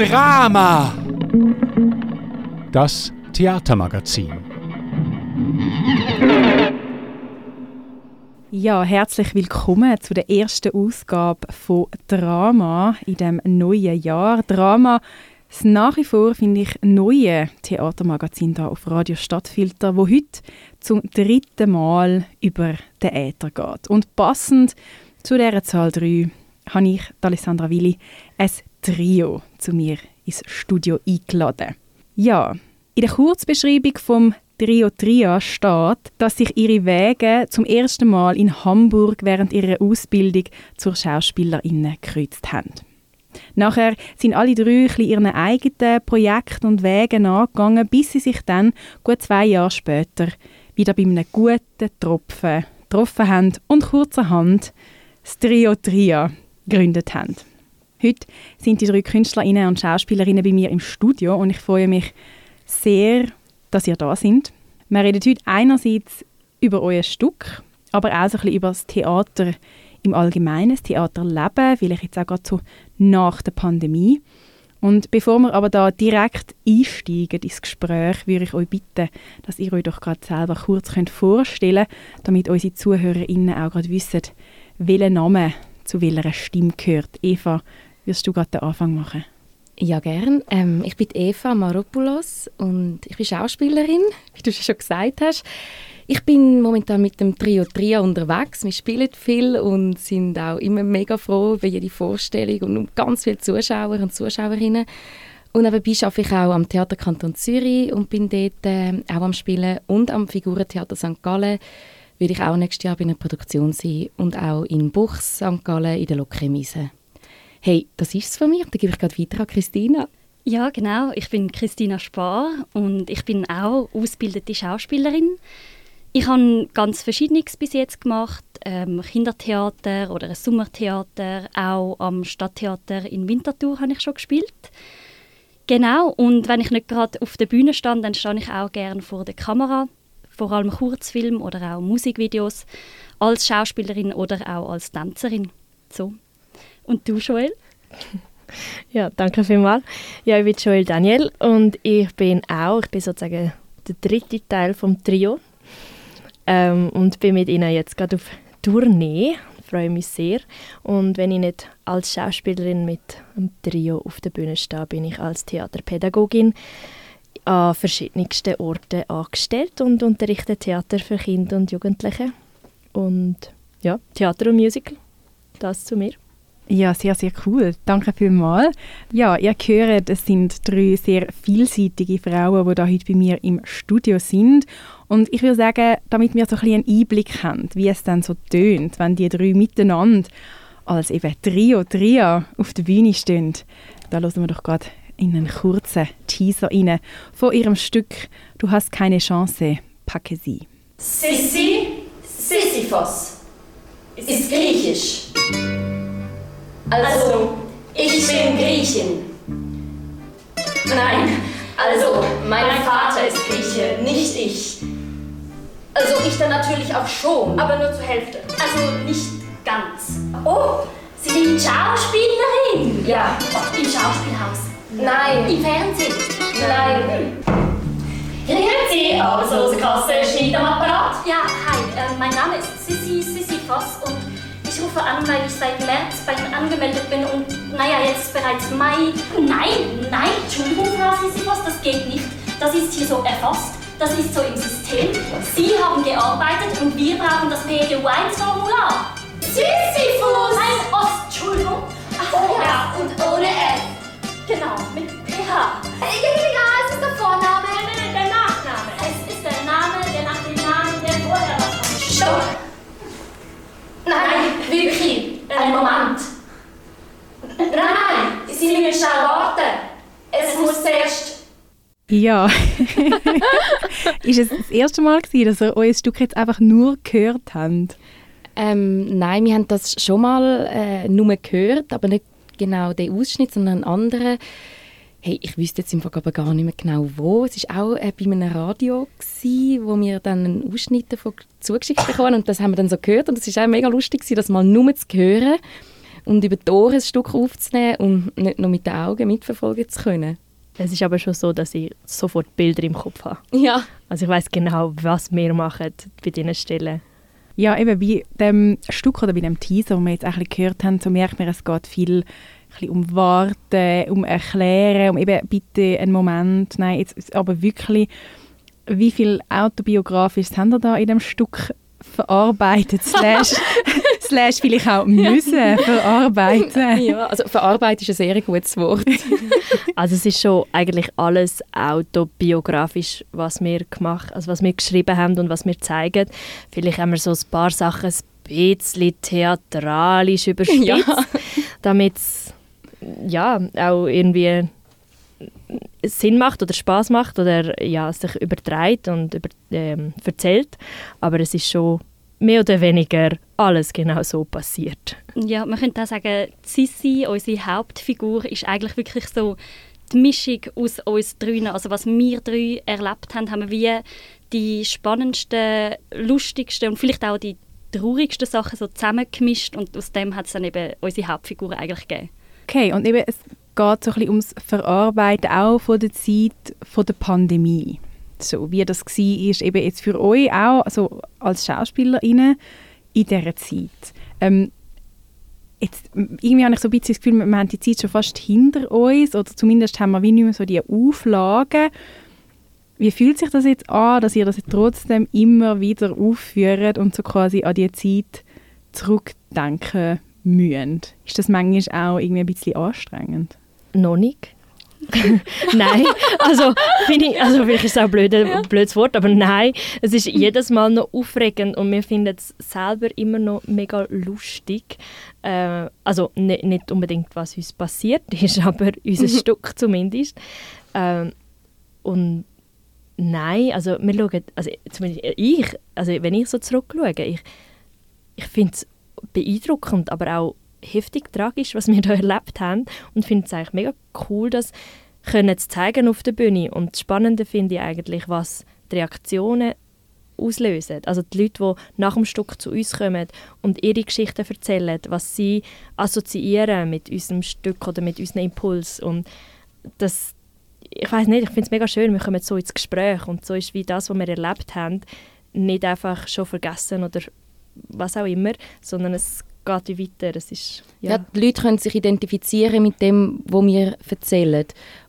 Drama. Das Theatermagazin. Ja, herzlich willkommen zu der ersten Ausgabe von Drama in dem neuen Jahr. Drama, das nach wie vor, finde ich, neue Theatermagazin da auf Radio Stadtfilter, wo heute zum dritten Mal über den Äther geht. Und passend zu dieser Zahl 3 habe ich, Alessandra Willi, ein Trio zu mir ins Studio eingeladen. Ja, in der Kurzbeschreibung vom Trio Tria steht, dass sich ihre Wege zum ersten Mal in Hamburg während ihrer Ausbildung zur Schauspielerin gekreuzt haben. Nachher sind alle drei ihren eigenen Projekten und Wegen nachgegangen, bis sie sich dann, gut zwei Jahre später, wieder bei einem guten Tropfen getroffen haben und kurzerhand das Trio Tria gegründet haben. Heute sind die drei Künstlerinnen und Schauspielerinnen bei mir im Studio und ich freue mich sehr, dass ihr da sind. Wir reden heute einerseits über euer Stück, aber auch so ein bisschen über das Theater im Allgemeinen, das Theaterleben, vielleicht jetzt auch gerade so nach der Pandemie. Und bevor wir aber da direkt einsteigen ins Gespräch, würde ich euch bitten, dass ihr euch doch gerade selber kurz vorstellen könnt, damit unsere ZuhörerInnen auch gerade wissen, welcher Name zu welcher Stimme gehört. Eva, wirst du gerade den Anfang machen? Ja, gern. Ähm, ich bin Eva Maropoulos und ich bin Schauspielerin, wie du schon gesagt hast. Ich bin momentan mit dem Trio Tria unterwegs. Wir spielen viel und sind auch immer mega froh über jede Vorstellung und um ganz viele Zuschauer und Zuschauerinnen. Und nebenbei arbeite ich auch am Theater Kanton Zürich und bin dort äh, auch am Spielen und am Figurentheater St. Gallen will ich auch nächstes Jahr bei einer Produktion sein und auch in Buchs, St. Gallen, in der Lokremise. Hey, das ist es von mir. Dann gebe ich gerade weiter an Christina. Ja, genau. Ich bin Christina Spar und ich bin auch ausgebildete Schauspielerin. Ich habe ganz Verschiedenes bis jetzt gemacht. Ähm, Kindertheater oder ein Sommertheater. Auch am Stadttheater in Winterthur habe ich schon gespielt. Genau, und wenn ich nicht gerade auf der Bühne stand, dann stehe ich auch gerne vor der Kamera. Vor allem Kurzfilm oder auch Musikvideos. Als Schauspielerin oder auch als Tänzerin. So. Und du, Joel? Ja, danke vielmals. Ja, ich bin Joel Daniel und ich bin auch, ich bin sozusagen der dritte Teil vom Trio ähm, und bin mit ihnen jetzt gerade auf Tournee. Freue mich sehr. Und wenn ich nicht als Schauspielerin mit einem Trio auf der Bühne stehe, bin ich als Theaterpädagogin an verschiedensten Orten angestellt und unterrichte Theater für Kinder und Jugendliche. Und ja, Theater und Musical, das zu mir. Ja, sehr, sehr cool. Danke vielmals. Ja, ihr hört, es sind drei sehr vielseitige Frauen, die da heute bei mir im Studio sind. Und ich würde sagen, damit wir so ein bisschen einen Einblick haben, wie es dann so tönt, wenn die drei miteinander als eben Trio, Tria auf der Bühne stehen. Da hören wir doch gerade in einen kurzen Teaser rein von ihrem Stück «Du hast keine Chance, packe sie». Sissi, Sisyphos ist griechisch. Also, ich bin Griechin. Nein, also, mein Vater ist Grieche, nicht ich. Also, ich dann natürlich auch schon, aber nur zur Hälfte. Also, nicht ganz. Oh, Sie sind Schauspielerin? Ja. Im Schauspielhaus? Nein. Im Fernsehen? Nein. Grüezi, Arbeitslosenkasse steht am Apparat. Ja, hi, äh, mein Name ist Sissi Sisyphos und ich rufe an, weil ich seit März bei Ihnen angemeldet bin und naja, jetzt ist bereits Mai. Nein, nein, Entschuldigung, Frau Sisyphos, das geht nicht. Das ist hier so erfasst, das ist so im System. Sie haben gearbeitet und wir brauchen das PG-1-Formular. Sisyphus! Nein, Ost, Entschuldigung. Ach, Oh ja. und ohne F. Genau, mit PH. Ja, es ist der Vorname. Nein, nein, nein, der Nachname. Es ist der Name, der nach dem Namen, der vorher war. Stopp! Nein, wirklich, einen Moment. Nein, nein, Sie müssen schnell warten. Es muss zuerst... Ja. ist es das erste Mal gewesen, dass ihr euer Stück jetzt einfach nur gehört habt? Ähm, nein, wir haben das schon mal äh, nur gehört, aber nicht genau den Ausschnitt, sondern einen anderen. Hey, ich wüsste jetzt im Fall aber gar nicht mehr genau wo. Es war auch äh, bei einem Radio, gewesen, wo wir dann einen Ausschnitt davon zugeschickt bekommen und das haben wir dann so gehört und es war auch mega lustig, gewesen, das mal nur zu hören. und über die Ohren ein Stück aufzunehmen und nicht nur mit den Augen mitverfolgen zu können. Es ist aber schon so, dass ich sofort Bilder im Kopf habe. Ja. Also ich weiß genau, was wir machen bei diesen Stellen. Ja, eben bei dem Stück oder bei dem Teaser, den wir jetzt ein bisschen gehört haben, so merkt man, es geht viel um Warten, um Erklären, um eben bitte einen Moment, nein, jetzt aber wirklich, wie viel autobiografisches haben wir da in dem Stück verarbeitet, slash, slash vielleicht auch müssen ja. verarbeiten. Ja, also verarbeitet ist ein sehr gutes Wort. also es ist schon eigentlich alles autobiografisch, was wir gemacht, also was wir geschrieben haben und was wir zeigen. Vielleicht haben wir so ein paar Sachen ein bisschen theatralisch überspitzt, ja. damit es ja, auch irgendwie Sinn macht oder Spaß macht oder ja, sich übertreibt und über, ähm, erzählt. Aber es ist schon mehr oder weniger alles genau so passiert. Ja, man könnte auch sagen, Sissi, unsere Hauptfigur, ist eigentlich wirklich so die Mischung aus uns drinnen. Also was wir drei erlebt haben, haben wir wie die spannendsten, lustigsten und vielleicht auch die traurigsten Sachen so zusammengemischt und aus dem hat es dann eben unsere Hauptfigur eigentlich gegeben. Okay, und eben, es geht so ein bisschen ums Verarbeiten auch von der Zeit von der Pandemie. So wie das war, ist eben jetzt für euch auch also als SchauspielerInnen in dieser Zeit. Ähm, jetzt, irgendwie habe ich so ein bisschen das Gefühl, wir haben die Zeit schon fast hinter uns oder zumindest haben wir wie nicht mehr so die Auflagen. Wie fühlt sich das jetzt an, dass ihr das trotzdem immer wieder aufführt und so quasi an die Zeit zurückdenken müssen? Ist das manchmal auch irgendwie ein bisschen anstrengend? Noch nicht. nein, also, ich, also vielleicht ist es auch ein blöde, ja. blödes Wort, aber nein, es ist jedes Mal noch aufregend und wir finden es selber immer noch mega lustig. Äh, also nicht, nicht unbedingt, was uns passiert ist, aber unser Stück zumindest. Äh, und nein, also wir schauen, also zumindest ich, also wenn ich so zurückschaue, ich, ich finde es beeindruckend, aber auch heftig tragisch, was wir da erlebt haben. Und finde es eigentlich mega cool, das können zu zeigen auf der Bühne. Und das Spannende finde ich eigentlich, was die Reaktionen auslösen. Also die Leute, die nach dem Stück zu uns kommen und ihre Geschichten erzählen, was sie assoziieren mit unserem Stück oder mit unserem Impuls. Und das ich weiß nicht, ich finde es mega schön, wir kommen so ins Gespräch. Und so ist wie das, was wir erlebt haben, nicht einfach schon vergessen oder was auch immer, sondern es geht wie weiter. Es ist, ja. ja. die Leute können sich identifizieren mit dem, was wir erzählen.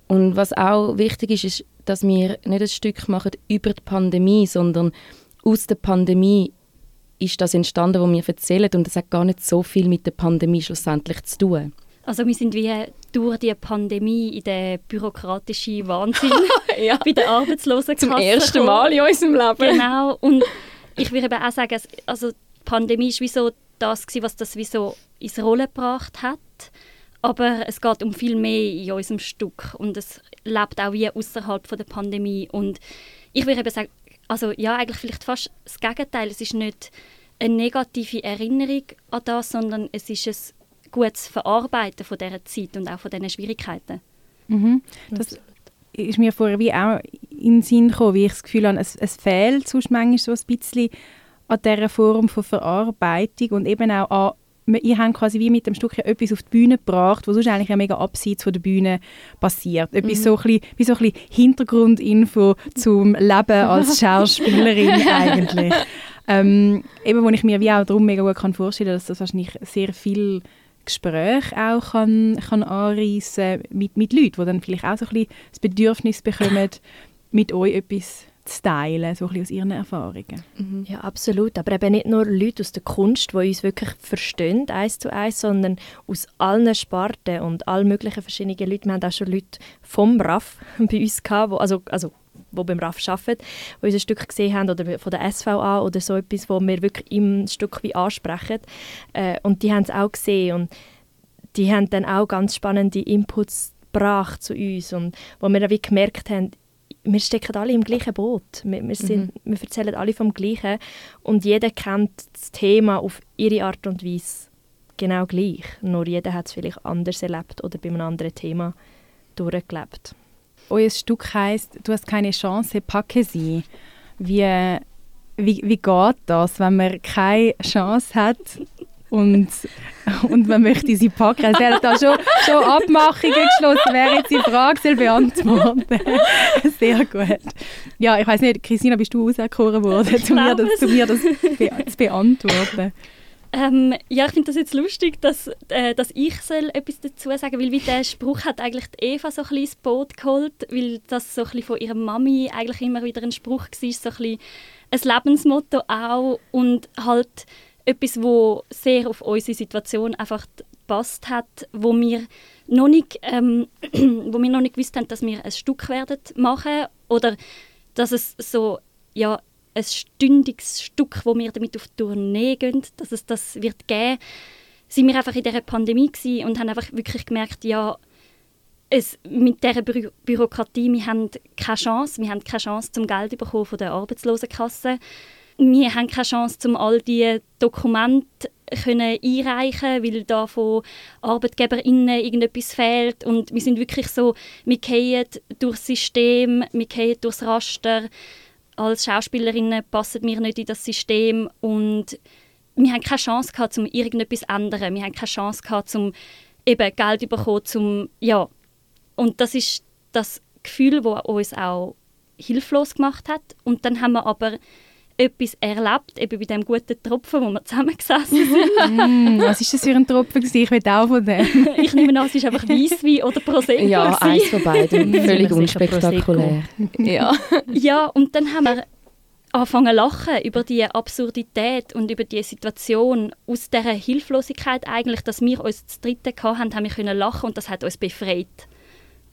Und was auch wichtig ist, ist, dass wir nicht ein Stück machen über die Pandemie, sondern aus der Pandemie ist das entstanden, was wir erzählen. Und das hat gar nicht so viel mit der Pandemie schlussendlich zu tun. Also wir sind wie durch die Pandemie in den bürokratischen Wahnsinn ja. bei den Arbeitslosenkassen Zum ersten Mal in unserem Leben. Genau. Und ich würde auch sagen, also Pandemie wie so das, gewesen, was das so ins Rollen gebracht hat. Aber es geht um viel mehr in unserem Stück und es lebt auch wie außerhalb der Pandemie. Und ich würde eben sagen, also ja, eigentlich vielleicht fast das Gegenteil. Es ist nicht eine negative Erinnerung an das, sondern es ist ein gutes Verarbeiten von dieser Zeit und auch von diesen Schwierigkeiten. Mhm. Das ist mir vorher wie auch in den Sinn gekommen, wie ich das Gefühl habe, es, es fehlt sonst manchmal so ein bisschen an dieser Form von Verarbeitung und eben auch an ihr habt quasi wie mit dem Stück etwas auf die Bühne gebracht, was sonst eigentlich ja mega abseits von der Bühne passiert. Etwas mhm. so ein bisschen, wie so ein bisschen Hintergrundinfo zum Leben als Schauspielerin eigentlich. Ähm, eben, wo ich mir wie auch darum mega gut kann vorstellen dass das wahrscheinlich sehr viel Gespräch auch kann, kann anreissen mit, mit Leuten, die dann vielleicht auch so ein bisschen das Bedürfnis bekommen, mit euch etwas zu teilen, so ein aus ihren Erfahrungen. Mhm. Ja, absolut. Aber eben nicht nur Leute aus der Kunst, die uns wirklich verstehen, eins zu eins, sondern aus allen Sparten und allen möglichen verschiedenen Leuten. Wir haben auch schon Leute vom RAF bei uns gehabt, wo, also, also die beim RAF arbeiten, die unser Stück gesehen haben, oder von der SVA oder so etwas, wo wir wirklich im Stück wie ansprechen. Äh, und die haben es auch gesehen und die haben dann auch ganz spannende Inputs gebracht zu uns und wo wir dann wie gemerkt haben, wir stecken alle im gleichen Boot. Wir, wir, sind, mhm. wir erzählen alle vom Gleichen und jeder kennt das Thema auf ihre Art und Weise genau gleich. Nur jeder hat es vielleicht anders erlebt oder bei einem anderen Thema durchgelebt. Euer Stück heisst «Du hast keine Chance, packe sie». Wie, wie, wie geht das, wenn man keine Chance hat, und, und man möchte sie packen. Sie hat da schon, schon Abmachungen geschlossen, wer jetzt die Frage soll beantworten Sehr gut. Ja, ich weiß nicht, Christina, bist du auserkoren worden, zu mir, das, zu mir das zu beantworten? Ähm, ja, ich finde das jetzt lustig, dass, äh, dass ich soll etwas dazu sagen weil wie der Spruch hat eigentlich Eva so ein bisschen ins Boot geholt, weil das so ein bisschen von ihrer Mami eigentlich immer wieder ein Spruch war, so ein, bisschen ein Lebensmotto auch und halt etwas, wo sehr auf unsere Situation einfach gepasst hat, wo wir noch nicht, ähm, wo wir noch nicht gewusst haben, dass wir ein Stück werden machen oder dass es so ja ein stündiges Stück, wo wir damit auf Tournee gehen, dass es das wird geben, sind wir einfach in dieser Pandemie und haben einfach wirklich gemerkt, ja, es, mit dieser Bü Bürokratie, wir haben keine Chance, wir haben keine Chance zum Geld bekommen von der Arbeitslosenkasse. Wir haben keine Chance, um all diese Dokumente können einreichen weil da von ArbeitgeberInnen irgendetwas fehlt. Und wir sind wirklich so, wir gehen durchs System, wir gehen durchs Raster als Schauspielerinnen passen wir nicht in das System und wir haben keine Chance gehabt, um irgendetwas zu ändern. Wir haben keine Chance gehabt, um eben Geld zu bekommen, zum, ja. Und das ist das Gefühl, das uns auch hilflos gemacht hat. Und dann haben wir aber etwas erlebt, eben bei dem guten Tropfen, wo wir zusammengesessen sind. mm, was war das für ein Tropfen? Ich will auch von dem. ich nehme an, es ist einfach Weisswein oder Prosecco. Ja, eins von beiden. Völlig unspektakulär. ja. ja, und dann haben wir angefangen zu lachen über die Absurdität und über die Situation aus dieser Hilflosigkeit eigentlich, dass wir uns zu dritten hatten, haben wir können lachen und das hat uns befreit.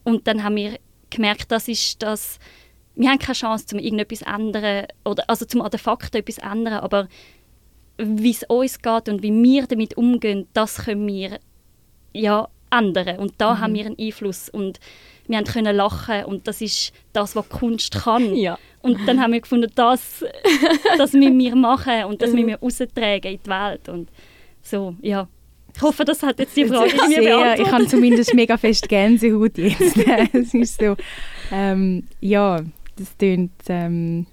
Und dann haben wir gemerkt, das ist das wir haben keine Chance, um irgendetwas ändern, oder, also zum an den Fakten etwas ändern, aber wie es uns geht und wie wir damit umgehen, das können wir ja ändern. Und da mhm. haben wir einen Einfluss und wir haben können lachen und das ist das, was Kunst kann. Ja. Und dann haben wir gefunden, das, das müssen wir machen und das müssen wir raustragen in die Welt. Und so, ja. Ich hoffe, das hat jetzt die Frage irgendwie beantwortet. Ich habe zumindest mega fest Gänsehaut jetzt. es ist so, ähm, ja, das klingt, ähm,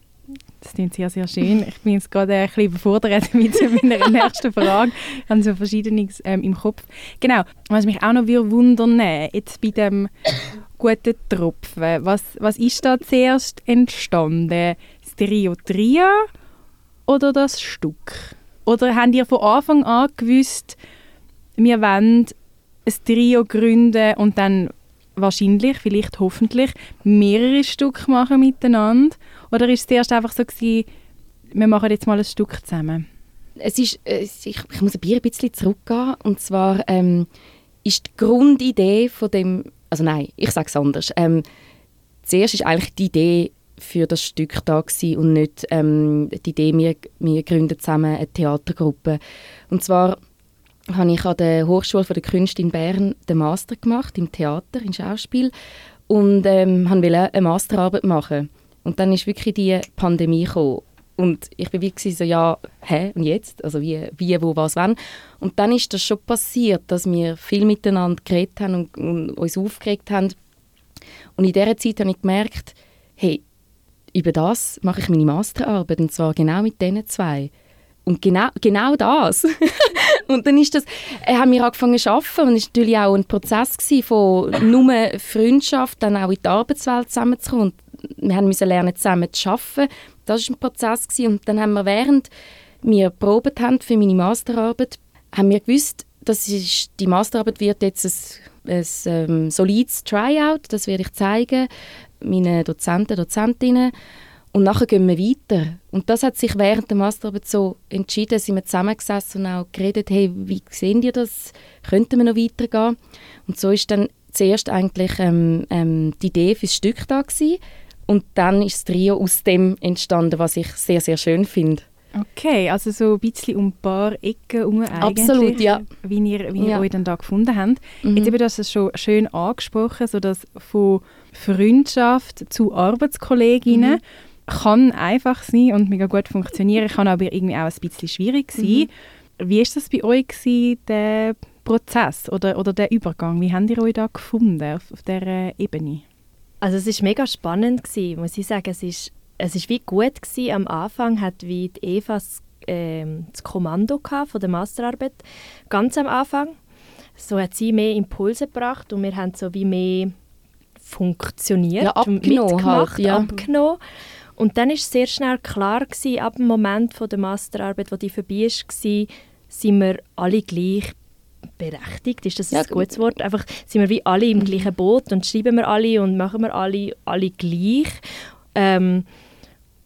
das klingt sehr, sehr schön. Ich bin jetzt gerade ein bisschen überfordert mit meiner nächsten Frage. Ich habe so Verschiedenes ähm, im Kopf. Genau, was mich auch noch wundern jetzt bei dem guten Tropfen, was, was ist da zuerst entstanden? Das Trio Tria oder das Stück? Oder habt ihr von Anfang an gewusst, wir wollen ein Trio gründen und dann wahrscheinlich, vielleicht hoffentlich, mehrere Stück machen miteinander? Oder ist es zuerst einfach so gewesen, wir machen jetzt mal ein Stück zusammen? Es ist, ich, ich muss ein bisschen zurückgehen. Und zwar ähm, ist die Grundidee von dem, also nein, ich sage es anders. Ähm, zuerst ist eigentlich die Idee für das Stück da gewesen und nicht ähm, die Idee, wir, wir gründen zusammen eine Theatergruppe. Und zwar habe ich an der Hochschule der Künste in Bern den Master gemacht im Theater, im Schauspiel und ähm, wollte eine Masterarbeit machen. Und dann ist wirklich die Pandemie gekommen. Und ich war wie so, ja, hä, und jetzt? Also wie, wie wo, was, wann? Und dann ist das schon passiert, dass wir viel miteinander geredet haben und, und uns aufgeregt haben. Und in dieser Zeit habe ich gemerkt, hey, über das mache ich meine Masterarbeit, und zwar genau mit diesen zwei. Und genau, genau das. und dann ist das, äh, haben wir angefangen zu arbeiten und es war natürlich auch ein Prozess von nur Freundschaft, dann auch in die Arbeitswelt zusammenzukommen. Und wir mussten lernen, zusammen zu arbeiten. Das war ein Prozess. Gewesen. Und dann haben wir, während wir probiert haben für meine Masterarbeit, haben wir gewusst, das ist, die Masterarbeit wird jetzt ein, ein ähm, solides Tryout, das werde ich zeigen, meinen Dozenten, Dozentinnen. Und nachher gehen wir weiter. Und das hat sich während der Masterarbeit so entschieden, sind wir zusammengesessen und auch geredet, hey, wie sehen ihr das? Könnten wir noch weitergehen? Und so ist dann zuerst eigentlich ähm, ähm, die Idee fürs Stück da gewesen. Und dann ist das Trio aus dem entstanden, was ich sehr, sehr schön finde. Okay, also so ein bisschen um ein paar Ecken herum Absolut, ja. Wie ihr, wie ihr ja. euch dann da gefunden habt. Mhm. Jetzt eben, du hast es schon schön angesprochen, so dass von Freundschaft zu Arbeitskolleginnen mhm kann einfach sein und mega gut funktionieren, kann aber irgendwie auch ein bisschen schwierig sein. Mhm. Wie war das bei euch, gewesen, der Prozess oder, oder der Übergang? Wie habt ihr euch da gefunden auf, auf dieser Ebene? Also es war mega spannend, gewesen, muss ich sagen. Es ist, es ist wie gut gewesen. Am Anfang hat wie die Eva äh, das Kommando von der Masterarbeit, ganz am Anfang. So hat sie mehr Impulse gebracht und wir haben so wie mehr funktioniert, ja, abgenommen, mitgemacht, halt, ja. abgenommen. Und dann ist sehr schnell klar gewesen, ab dem Moment von der Masterarbeit, wo die vorbei war, sind wir alle gleich berechtigt, ist das ja, ein gutes Wort? Einfach sind wir wie alle im gleichen Boot und schreiben wir alle und machen wir alle, alle gleich. Ähm,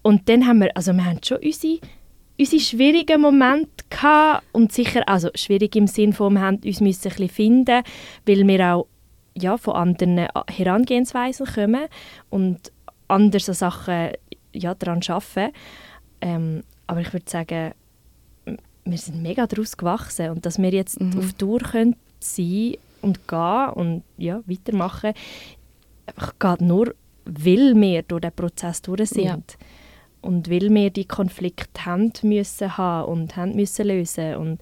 und dann haben wir, also wir haben schon unsere, unsere schwierigen Momente gehabt und sicher, also schwierig im Sinne von, wir haben uns müssen ein bisschen finden, weil wir auch ja, von anderen Herangehensweisen kommen und andere Sachen ja, daran arbeiten. Ähm, aber ich würde sagen, wir sind mega daraus gewachsen und dass wir jetzt mhm. auf Tour können sein und gehen und ja, weitermachen, geht nur, weil wir durch den Prozess durch sind. Ja. Und weil wir die Konflikte haben müssen haben und haben müssen lösen und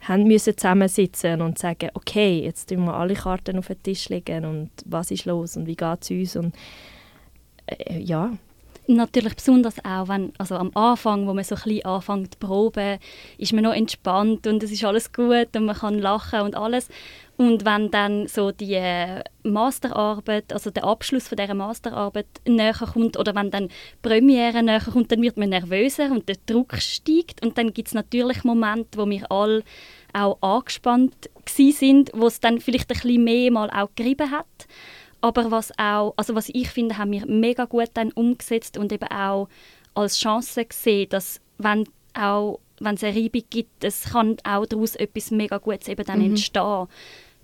haben müssen zusammensitzen und sagen, okay, jetzt tun wir alle Karten auf den Tisch legen und was ist los und wie geht es uns und äh, ja, natürlich besonders auch, wenn, also am Anfang, wo man so ein anfängt zu proben, ist man noch entspannt und es ist alles gut und man kann lachen und alles. Und wenn dann so die Masterarbeit, also der Abschluss von dieser Masterarbeit näher kommt oder wenn dann Premiere näher kommt, dann wird man nervöser und der Druck steigt und dann gibt es natürlich Momente, wo wir alle auch angespannt sind, wo es dann vielleicht ein bisschen mehr mal auch gerieben hat. Aber was auch, also was ich finde, haben wir mega gut dann umgesetzt und eben auch als Chance gesehen, dass wenn auch wenn es eine Reibung gibt, es kann auch daraus etwas mega Gutes eben dann mhm. entstehen.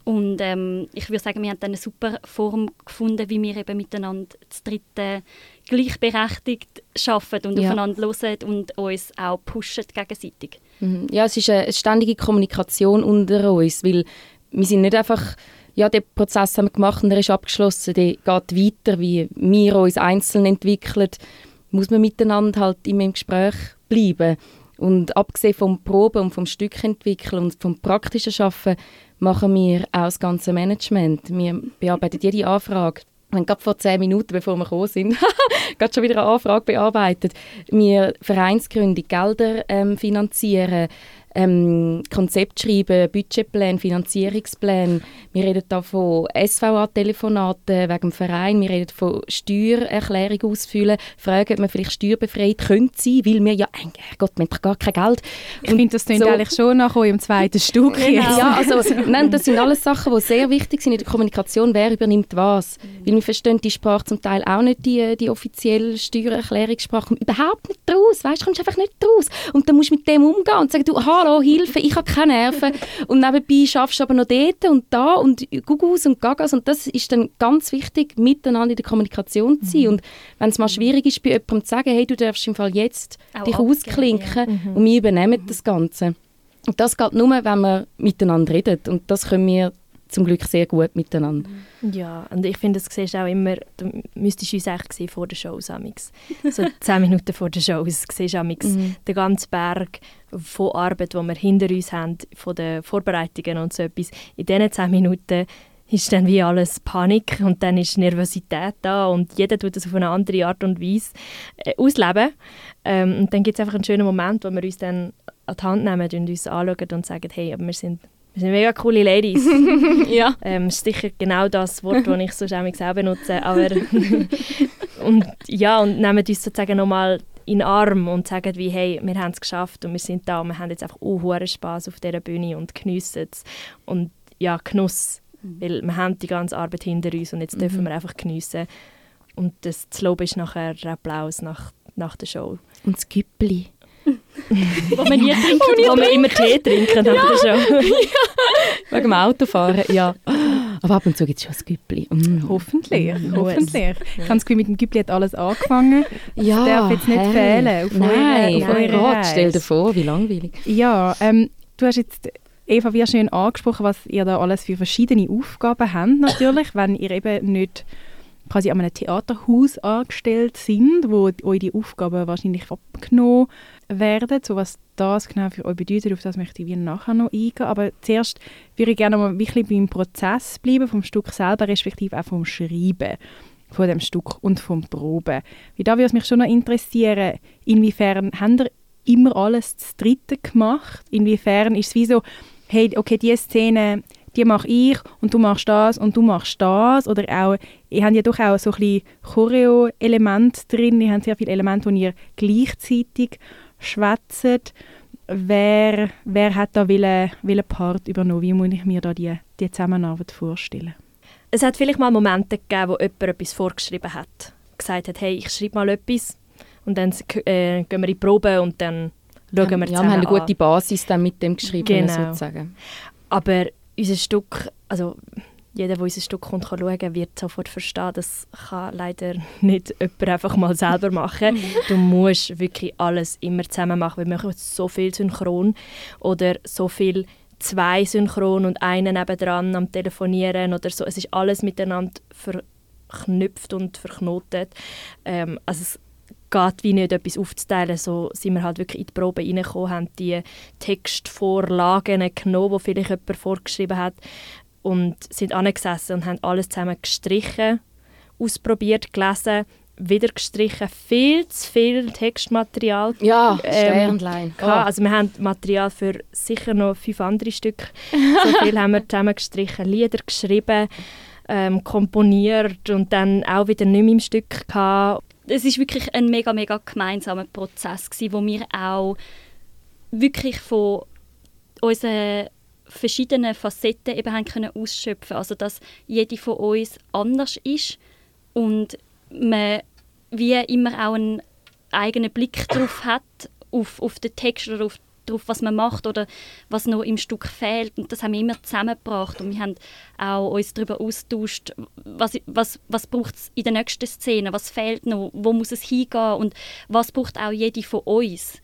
Und ähm, ich würde sagen, wir haben dann eine super Form gefunden, wie wir eben miteinander das dritte gleichberechtigt arbeiten und ja. aufeinander hören und uns auch pushen gegenseitig. Mhm. Ja, es ist eine ständige Kommunikation unter uns, weil wir sind nicht einfach ja, den Prozess haben wir gemacht und er ist abgeschlossen. Der geht weiter, wie wir uns einzeln entwickeln, muss man miteinander halt immer im Gespräch bleiben. Und abgesehen vom Proben und vom Stück und vom praktischen Schaffen machen wir auch das ganze Management. Wir bearbeiten jede Anfrage. Wir haben gerade vor zehn Minuten, bevor wir gekommen sind, gerade schon wieder eine Anfrage bearbeitet. Wir Vereinsgründung, Gelder ähm, finanzieren, ähm, Konzept schreiben, Budgetplan, Finanzierungsplan. Wir reden da von SVA-Telefonaten wegen dem Verein. Wir reden von Steuererklärung ausfüllen, fragen, ob man vielleicht steuerbefreit könnte sein, weil wir ja, Gott, wir haben doch gar kein Geld. Ich finde, das klingt so. eigentlich schon nachher im zweiten Stück. Genau. Ja, also, nein, das sind alles Sachen, die sehr wichtig sind in der Kommunikation. Wer übernimmt was? Mhm. Weil wir verstehen die Sprache zum Teil auch nicht, die, die offizielle Steuererklärungssprache. Überhaupt nicht draus, weißt du, kommst einfach nicht draus. Und dann musst du mit dem umgehen und sagen, du, aha, Hilfe, ich habe keine Nerven. Und nebenbei schaffst du aber noch dort und da und Gugus und Gagas. Und das ist dann ganz wichtig, miteinander in der Kommunikation zu sein. Mhm. Und wenn es mal schwierig ist, bei jemandem zu sagen, hey, du darfst im Fall jetzt Auch dich ausklinken ja. und wir übernehmen mhm. das Ganze. Und das geht nur, wenn wir miteinander reden. Und das können wir zum Glück sehr gut miteinander. Ja, und ich finde, das siehst du auch immer, du müsstest uns eigentlich sehen vor der Show amix. So zehn Minuten vor der Show siehst du amix mhm. den ganzen Berg von Arbeit, die wir hinter uns haben, von den Vorbereitungen und so etwas. In diesen zehn Minuten ist dann wie alles Panik und dann ist Nervosität da und jeder tut das auf eine andere Art und Weise äh, ausleben. Ähm, und dann gibt es einfach einen schönen Moment, wo wir uns dann an die Hand nehmen und uns anschauen und sagen, hey, aber wir sind wir sind mega coole Ladies. ja. Ähm, ist sicher genau das Wort, das ich sonst auch benutze. Aber und, ja, und nehmen uns sozusagen nochmal in den Arm und sagen wie, hey, wir haben es geschafft und wir sind da und wir haben jetzt einfach auch Spaß auf dieser Bühne und geniessen es. Und ja, Genuss, mhm. weil wir haben die ganze Arbeit hinter uns und jetzt mhm. dürfen wir einfach geniessen. Und das, das Lob ist nachher Applaus nach, nach der Show. Und das Güppli. Wo man nie trinken, wo man immer Tee trinken ja. hat schon. ja. Wegen dem Autofahren, ja. Aber ab und zu gibt es schon ein Güppli. Mm. Hoffentlich, mm. hoffentlich. Ich habe das Gefühl, mit dem Güppli hat alles angefangen. Ja, das darf jetzt nicht hey. fehlen. Auf Nein, eure, auf Gott, stell dir vor, wie langweilig. Ja, ähm, du hast jetzt Eva wie schön angesprochen, was ihr da alles für verschiedene Aufgaben habt natürlich, wenn ihr eben nicht quasi an einem Theaterhaus angestellt sind, wo euch die Aufgaben wahrscheinlich abgenommen werden. So was das genau für euch bedeutet, auf das möchte ich nachher noch eingehen. Aber zuerst würde ich gerne mal wirklich beim Prozess bleiben, vom Stück selber, respektive auch vom Schreiben von dem Stück und vom Proben. Wie da würde es mich schon noch interessieren, inwiefern habt ihr immer alles zu Dritten gemacht? Inwiefern ist es wie so, hey, okay, diese Szene, die mache ich und du machst das und du machst das? Oder auch, ihr habt ja doch auch so ein bisschen Choreo-Elemente drin, ihr habt sehr viele Elemente, wo ihr gleichzeitig schwätzt. Wer, wer hat da welchen, welchen Part übernommen? Wie muss ich mir da die, die Zusammenarbeit vorstellen? Es hat vielleicht mal Momente gegeben, wo jemand etwas vorgeschrieben hat. Gesagt hat, hey, ich schreibe mal etwas und dann äh, gehen wir in die Probe und dann schauen wir ja, zusammen wir haben eine gute an. Basis dann mit dem geschrieben, Genau. sozusagen. Aber unser Stück, also jeder, der unser Stück kommt, kann schauen, wird sofort verstehen, das kann leider nicht jemand einfach mal selber machen. du musst wirklich alles immer zusammen machen, wir machen so viel synchron oder so viel zwei synchron und einen nebendran am Telefonieren oder so. Es ist alles miteinander verknüpft und verknotet. Ähm, also es geht wie nicht etwas aufzuteilen. So sind wir halt wirklich in die Probe reingekommen, haben die Textvorlagen genommen, die vielleicht jemand vorgeschrieben hat und sind angesessen und haben alles zusammen gestrichen, ausprobiert, gelesen, wieder gestrichen. Viel zu viel Textmaterial Ja, Ähm, Sternlein. gehabt. Also wir haben Material für sicher noch fünf andere Stücke. So viel haben wir zusammen gestrichen, Lieder geschrieben, ähm, komponiert und dann auch wieder nicht mehr im Stück gehabt. Es ist wirklich ein mega, mega gemeinsamer Prozess gewesen, wo wir auch wirklich von unseren verschiedenen Facetten eben haben können ausschöpfen. Also, dass jede von uns anders ist und man wie immer auch einen eigenen Blick drauf hat, auf, auf den Text oder auf darauf, was man macht oder was noch im Stück fehlt. Und das haben wir immer zusammengebracht und wir haben auch uns darüber austauscht, was, was, was braucht es in der nächsten Szene, was fehlt noch, wo muss es hingehen und was braucht auch jede von uns.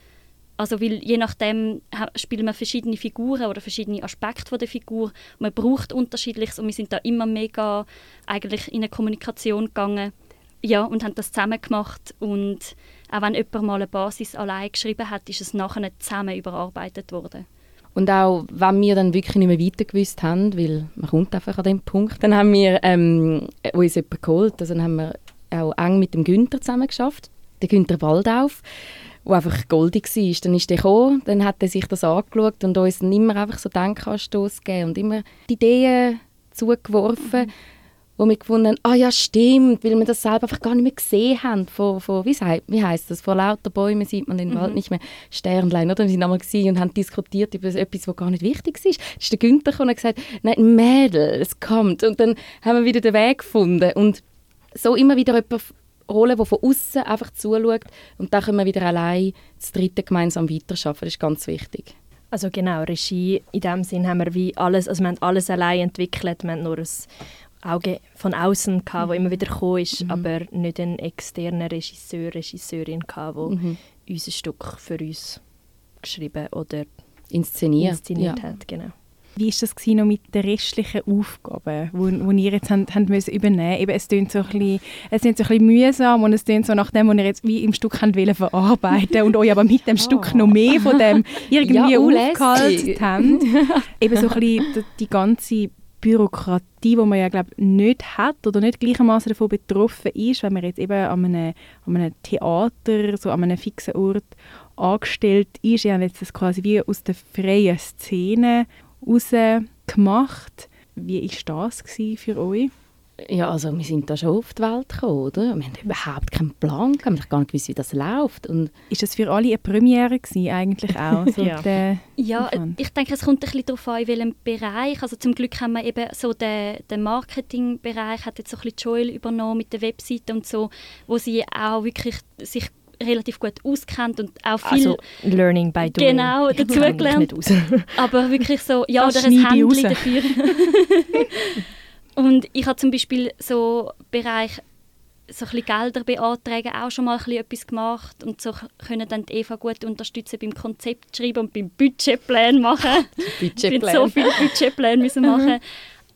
Also weil je nachdem spielen wir verschiedene Figuren oder verschiedene Aspekte von der Figur. Man braucht unterschiedliches und wir sind da immer mega eigentlich in eine Kommunikation gegangen. Ja, und haben das zusammen gemacht und auch wenn jemand mal eine Basis allein geschrieben hat, ist es nachher zusammen überarbeitet worden. Und auch, wenn wir dann wirklich nicht mehr weiter gewusst haben, weil man kommt einfach an den Punkt, dann haben wir ähm, uns jemanden geholt. Also dann haben wir auch eng mit dem Günther zusammen geschafft, der Günther Waldauf, der einfach goldig war. Dann ist er gekommen, dann hat er sich das angeschaut und uns immer einfach so Denkanstoss gegeben und immer die Ideen zugeworfen, wo wir gefunden haben, ah ja, stimmt, weil wir das selber einfach gar nicht mehr gesehen haben. Von, von, wie, wie heisst das? Vor lauter Bäumen sieht man den Wald nicht mehr. Sternlein, oder? Wir sind einmal und haben diskutiert über etwas, was gar nicht wichtig ist. Da ist der Günther gekommen und gesagt, nein, Mädel, es kommt. Und dann haben wir wieder den Weg gefunden. Und so immer wieder jemanden holen, der von außen einfach zuschaut. Und dann können wir wieder allein das dritte gemeinsam weiterarbeiten. Das ist ganz wichtig. Also genau, Regie, in dem Sinn haben wir wie alles, also wir haben alles allein entwickelt, wir haben nur ein Auge von außen gehabt, wo immer wieder gekommen ist, aber nicht einen externen Regisseur, Regisseurin gehabt, wo Mhm. unser Stück für uns geschrieben oder Inszeniert. inszeniert ja. hat, genau. Wie war das noch mit den restlichen Aufgaben, die wo, wo ihr jetzt habt, habt müssen übernehmen Eben, es klingt so ein bisschen, es klingt so ein bisschen mühsam und es klingt so nach dem, was ihr jetzt wie im Stück habt wollen verarbeiten und euch aber mit dem Stück noch mehr von dem irgendwie Ja, aufgehalten habt. Eben so ein bisschen die, die ganze Bürokratie, die man ja glaub, nicht hat oder nicht gleichermaßen davon betroffen ist, wenn man jetzt eben an einem, an einem Theater, so an einem fixen Ort angestellt ist. Ihr habt jetzt das quasi wie aus der freien Szene raus gemacht. Wie war das für euch? Ja, also wir sind da schon auf die Welt gekommen, oder? Wir haben überhaupt keinen Plan gehabt, wir haben gar nicht gewusst, wie das läuft. Und Ist das für alle eine Premiere gewesen, eigentlich auch? So Ja. der Ja, ich denke, es kommt ein bisschen darauf an, in welchem Bereich. Also zum Glück haben wir eben so den, den Marketingbereich hat jetzt so ein bisschen Joel übernommen mit der Webseite und so, wo sie auch wirklich sich relativ gut auskennt und auch viel, Also Learning by Doing. Genau, dazugelernt. aber wirklich so, ja, Das oder ein Handy dafür. und ich habe zum Beispiel so Bereich so ein Gelder beantragen, auch schon mal ein etwas gemacht und so können dann die Eva gut unterstützen beim Konzept schreiben und beim Budgetplan machen. Budgetplan. So viele Budgetpläne müssen machen.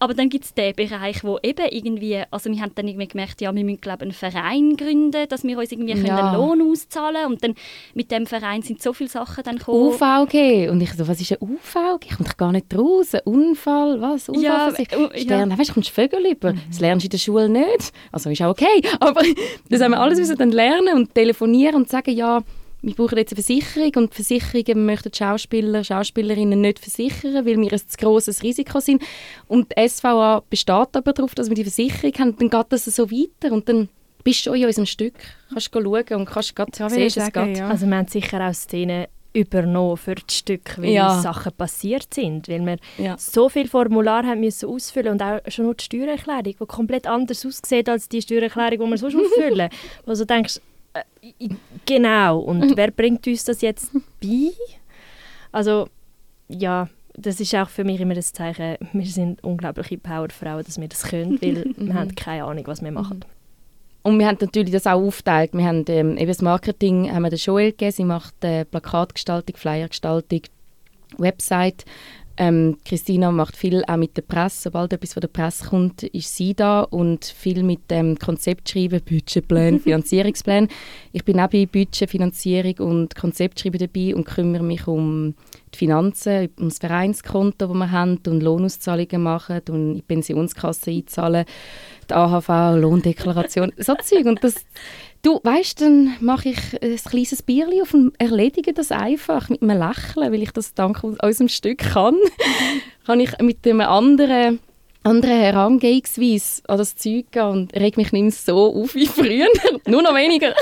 Aber dann gibt es den Bereich, wo eben irgendwie, also wir haben dann irgendwie gemerkt, ja, wir müssen glaube einen Verein gründen, dass wir uns irgendwie Ja. können einen Lohn auszahlen und dann mit dem Verein sind so viele Sachen dann gekommen. UVG. Und ich so, was ist ein UVG? Ich komme doch gar nicht raus. Ein Unfall, was? Ja, äh, ja. Stern, weißt du, kommst Vögel über. Das lernst du in der Schule nicht. Also ist auch okay. Aber das haben wir alles müssen dann lernen und telefonieren und sagen, ja, wir brauchen jetzt eine Versicherung und Versicherungen möchten Schauspieler, Schauspielerinnen nicht versichern, weil wir ein zu grosses Risiko sind. Und die SVA besteht aber darauf, dass wir die Versicherung haben. Dann geht das so weiter und dann bist du in unserem Stück. Kannst du schauen und kannst gerade ja, sehen, es geht. Ja. Also wir haben sicher auch Szenen übernommen für das Stück, weil ja. Sachen passiert sind, weil wir ja. so viele Formulare haben müssen ausfüllen und auch schon nur die Steuererklärung, die komplett anders aussieht als die Steuererklärung, die wir sonst ausfüllen. Wo du denkst, genau, und wer bringt uns das jetzt bei? Also, ja, das ist auch für mich immer das Zeichen, wir sind unglaubliche Powerfrauen, dass wir das können, weil wir haben keine Ahnung, was wir machen. Und wir haben natürlich das auch aufgeteilt. Wir haben ähm, eben das Marketing haben wir der Joel gegeben. Sie macht äh, Plakatgestaltung, Flyergestaltung, Website. Ähm, Christina macht viel auch mit der Presse. Sobald etwas von der Presse kommt, ist sie da und viel mit dem ähm, Konzeptschreiben, Budgetplan, Finanzierungsplan. Ich bin auch bei Budget, Finanzierung und Konzeptschreiben dabei und kümmere mich um die Finanzen, um das Vereinskonto, das wir haben und Lohnauszahlungen machen und in die Pensionskasse einzahlen, die AHV, Lohndeklaration, so Zeug. Und das, Du, weißt, dann mache ich ein kleines Bierchen auf und erledige das einfach mit einem Lächeln, weil ich das dank unserem Stück kann. kann ich mit einem anderen andere Herangehensweise an das Zeug gehen und reg mich nicht mehr so auf wie früher. Nur noch weniger.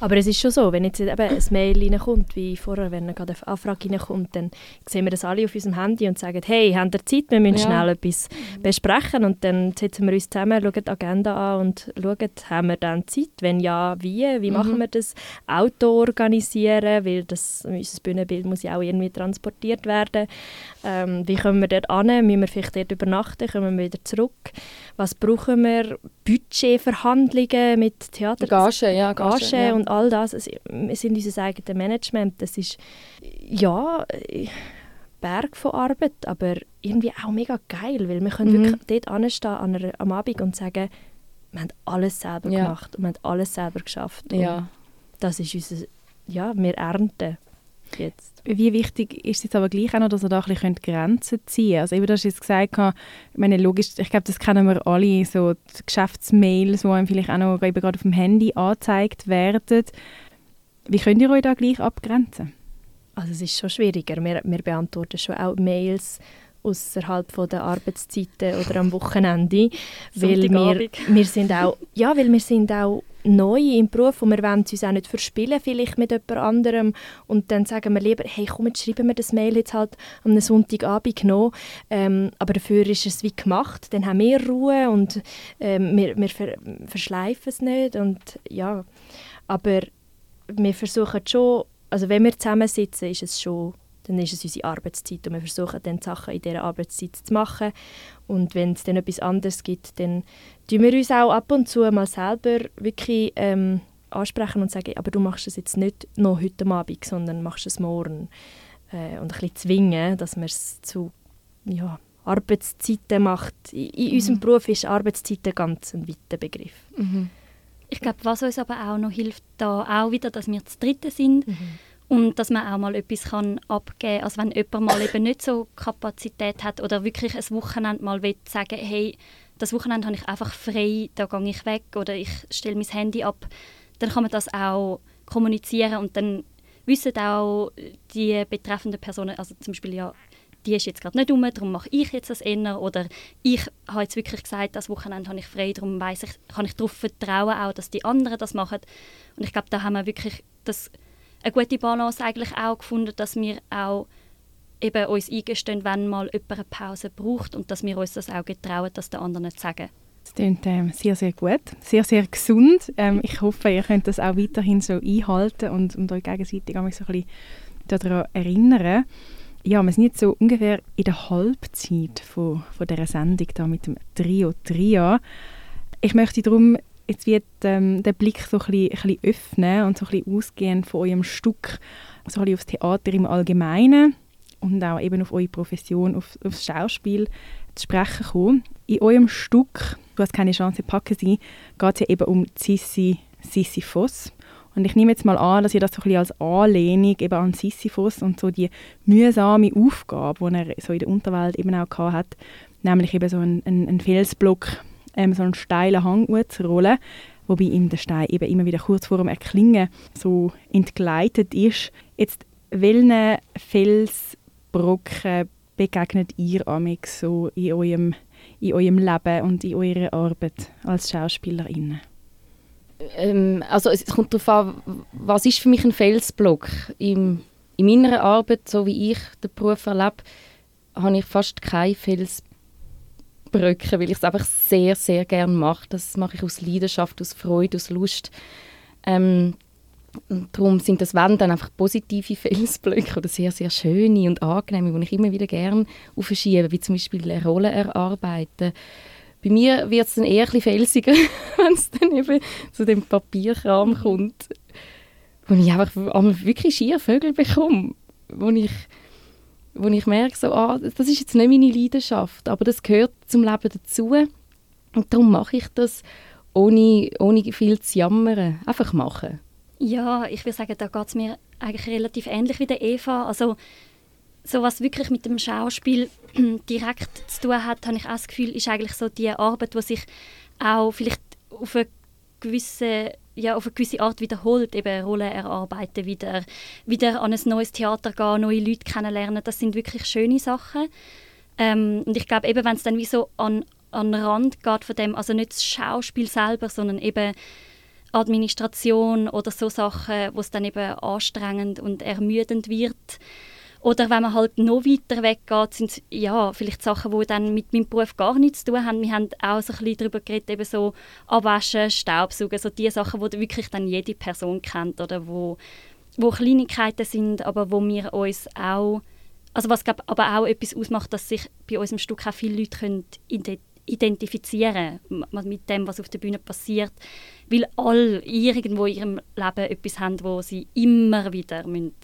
Aber es ist schon so, wenn jetzt eben ein Mail reinkommt, wie vorher, wenn gerade eine Anfrage reinkommt, dann sehen wir das alle auf unserem Handy und sagen, hey, haben ihr Zeit, wir müssen ja. schnell etwas besprechen. Und dann setzen wir uns zusammen, schauen die Agenda an und schauen, haben wir dann Zeit, wenn ja, wie, wie mhm. machen wir das, Auto organisieren, weil das, unser Bühnenbild muss ja auch irgendwie transportiert werden, ähm, wie kommen wir dort an, müssen wir vielleicht dort übernachten, kommen wir wieder zurück, was brauchen wir, Budgetverhandlungen mit Theater. Gage, ja, Gage, Gage ja. und all das. wir sind unser eigenes Management. Das ist, ja, Berg von Arbeit, aber irgendwie auch mega geil, weil wir können mhm. wirklich dort anstehen an einer, am Abend und sagen, wir haben alles selber ja. gemacht und wir haben alles selber geschafft. Ja. Das ist unser, ja, wir ernten jetzt. Wie wichtig ist es jetzt aber gleich auch noch, dass ihr da ein bisschen Grenzen ziehen könnt? Also eben, du hast jetzt gesagt, ich meine, logisch, ich glaube, das kennen wir alle, so die Geschäftsmails, die einem vielleicht auch noch eben gerade auf dem Handy angezeigt werden. Wie könnt ihr euch da gleich abgrenzen? Also es ist schon schwieriger. Wir, wir beantworten schon auch Mails außerhalb der Arbeitszeiten oder am Wochenende, weil wir, wir sind auch, ja, weil wir sind auch neu im Beruf und wir wollen uns auch nicht verspielen, vielleicht mit jemand anderem. Und dann sagen wir lieber, hey, komm, jetzt schreiben wir das Mail jetzt halt am Sonntagabend noch. Ähm, aber dafür ist es wie gemacht. Dann haben wir Ruhe und ähm, wir, wir ver verschleifen es nicht. Und, ja. Aber wir versuchen schon, also wenn wir zusammensitzen, ist es schon dann ist es unsere Arbeitszeit und wir versuchen dann die Sachen in dieser Arbeitszeit zu machen. Und wenn es dann etwas anderes gibt, dann tun wir uns auch ab und zu mal selber wirklich ähm, ansprechen und sagen, aber du machst es jetzt nicht noch heute Abend, sondern machst es morgen. Äh, und ein bisschen zwingen, dass man es zu ja, Arbeitszeiten macht. In, in mhm. unserem Beruf ist Arbeitszeit ein ganz ein weiter Begriff. Mhm. Ich glaube, was uns aber auch noch hilft, da auch wieder, dass wir zu Dritten sind. Mhm und dass man auch mal etwas kann abgeben kann. Also wenn jemand mal eben nicht so Kapazität hat oder wirklich ein Wochenende mal will sagen, hey, das Wochenende habe ich einfach frei, da gehe ich weg oder ich stelle mein Handy ab, dann kann man das auch kommunizieren und dann wissen auch die betreffenden Personen, also zum Beispiel ja, die ist jetzt gerade nicht um, darum mache ich jetzt das eher oder ich habe jetzt wirklich gesagt, das Wochenende habe ich frei, darum weiss ich, kann ich darauf vertrauen auch, dass die anderen das machen und ich glaube, da haben wir wirklich das eine gute Balance eigentlich auch gefunden, dass wir auch eben uns eingestehen, wenn mal jemand eine Pause braucht und dass wir uns das auch getrauen, das den anderen zu sagen. Das klingt ähm, sehr, sehr gut, sehr, sehr gesund. Ähm, ich hoffe, ihr könnt das auch weiterhin so einhalten und, und euch gegenseitig so ein bisschen daran erinnern. Ja, wir sind jetzt so ungefähr in der Halbzeit von, von dieser Sendung da mit dem Trio Tria. Ich möchte darum jetzt wird ähm, den Blick so ein bisschen, ein bisschen öffnen und so ein bisschen ausgehen von eurem Stück, so ein bisschen aufs Theater im Allgemeinen und auch eben auf eure Profession, auf, aufs Schauspiel zu sprechen kommen. In eurem Stück «Du hast keine Chance, packen sie» geht es ja eben um Sissi, Sisyphos. Und ich nehme jetzt mal an, dass ihr das so ein bisschen als Anlehnung eben an Sisyphos und so die mühsame Aufgabe, die er so in der Unterwelt eben auch hatte, nämlich eben so einen, einen Felsblock ähm, so einen steilen Hang rollen. wobei ihm der Stein eben immer wieder kurz vor dem Erklingen so entgleitet ist. Jetzt, welchen Felsbrocken begegnet ihr amix so in eurem, in eurem Leben und in eurer Arbeit als Schauspielerin? Ähm, also es kommt darauf an, was ist für mich ein Felsblock. Im, in meiner Arbeit, so wie ich den Beruf erlebe, habe ich fast keine Felsbrücken, weil ich es einfach sehr, sehr gerne mache. Das mache ich aus Leidenschaft, aus Freude, aus Lust. Ähm, darum sind das wenn dann einfach positive Felsblöcke oder sehr, sehr schöne und angenehme, die ich immer wieder gerne aufschiebe, wie zum Beispiel eine Rolle erarbeiten. Bei mir wird es dann eher ein felsiger, wenn es dann eben zu dem Papierkram kommt, wo ich einfach wirklich schier Vögel bekomme, wo ich, wo ich merke, so, ah, das ist jetzt nicht meine Leidenschaft, aber das gehört zum Leben dazu und darum mache ich das, ohne, ohne viel zu jammern. Einfach machen. Ja, ich würde sagen, da geht es mir eigentlich relativ ähnlich wie der Eva. Also so was wirklich mit dem Schauspiel direkt zu tun hat, habe ich auch das Gefühl, ist eigentlich so die Arbeit, die sich auch vielleicht auf eine gewisse, ja, auf eine gewisse Art wiederholt, eben Rollen erarbeiten, wieder, wieder an ein neues Theater gehen, neue Leute kennenlernen, das sind wirklich schöne Sachen. Ähm, und ich glaube eben, wenn es dann wie so an, an den Rand geht von dem, also nicht das Schauspiel selber, sondern eben Administration oder so Sachen, wo es dann eben anstrengend und ermüdend wird, oder wenn man halt noch weiter weggeht, sind es ja, vielleicht Sachen, die dann mit meinem Beruf gar nichts zu tun haben. Wir haben auch so ein bisschen darüber geredet, eben so Abwaschen, Staubsaugen, so die Sachen, die wirklich dann jede Person kennt oder wo, wo Kleinigkeiten sind, aber wo wir uns auch, also was glaub, aber auch etwas ausmacht, dass sich bei unserem Stück auch viele Leute können identifizieren mit dem, was auf der Bühne passiert, weil alle irgendwo in ihrem Leben etwas haben, wo sie immer wieder müssen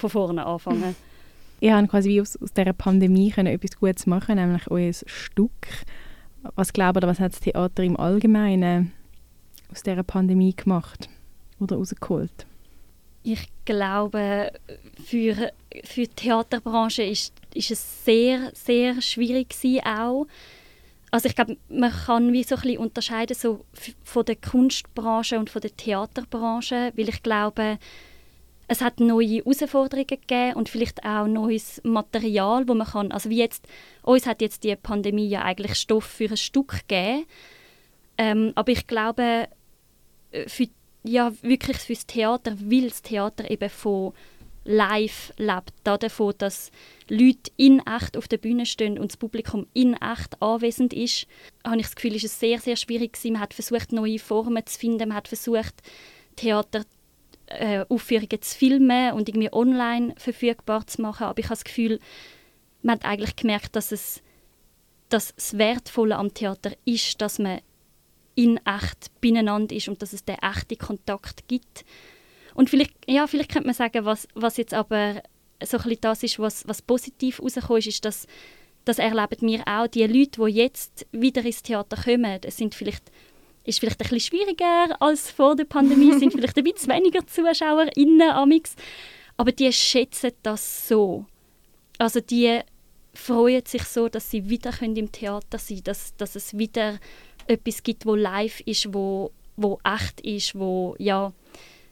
von vorne anfangen. Ihr habt quasi wie aus, aus dieser Pandemie können etwas Gutes machen, nämlich euer Stück. Was glaubt ihr, was hat das Theater im Allgemeinen aus dieser Pandemie gemacht oder rausgeholt? Ich glaube, für, für die Theaterbranche ist, ist es sehr, sehr schwierig gewesen auch. Also ich glaube, man kann wie so ein bisschen unterscheiden so von der Kunstbranche und von der Theaterbranche, weil ich glaube, es hat neue Herausforderungen gegeben und vielleicht auch neues Material, wo man kann, also wie jetzt, uns hat jetzt die Pandemie ja eigentlich Stoff für ein Stück gegeben, ähm, aber ich glaube, äh, für, ja, wirklich fürs Theater, weil das Theater eben von live lebt, davon, dass Leute in echt auf der Bühne stehen und das Publikum in echt anwesend ist, habe ich das Gefühl, ist es sehr, sehr schwierig gewesen. Man hat versucht, neue Formen zu finden, man hat versucht, Theater äh, Aufführungen zu filmen und irgendwie online verfügbar zu machen. Aber ich habe das Gefühl, man hat eigentlich gemerkt, dass es dass das Wertvolle am Theater ist, dass man in echt beieinander ist und dass es den echten Kontakt gibt. Und vielleicht, ja, vielleicht könnte man sagen, was, was jetzt aber so ein bisschen das ist, was, was positiv rausgekommen ist, ist, dass das erleben wir auch. Die Leute, die jetzt wieder ins Theater kommen, es sind vielleicht ist vielleicht ein bisschen schwieriger als vor der Pandemie, sind vielleicht ein bisschen weniger ZuschauerInnen amix, aber die schätzen das so. Also die freuen sich so, dass sie wieder im Theater sein können, dass, dass es wieder etwas gibt, wo live ist, wo, wo echt ist, wo, ja,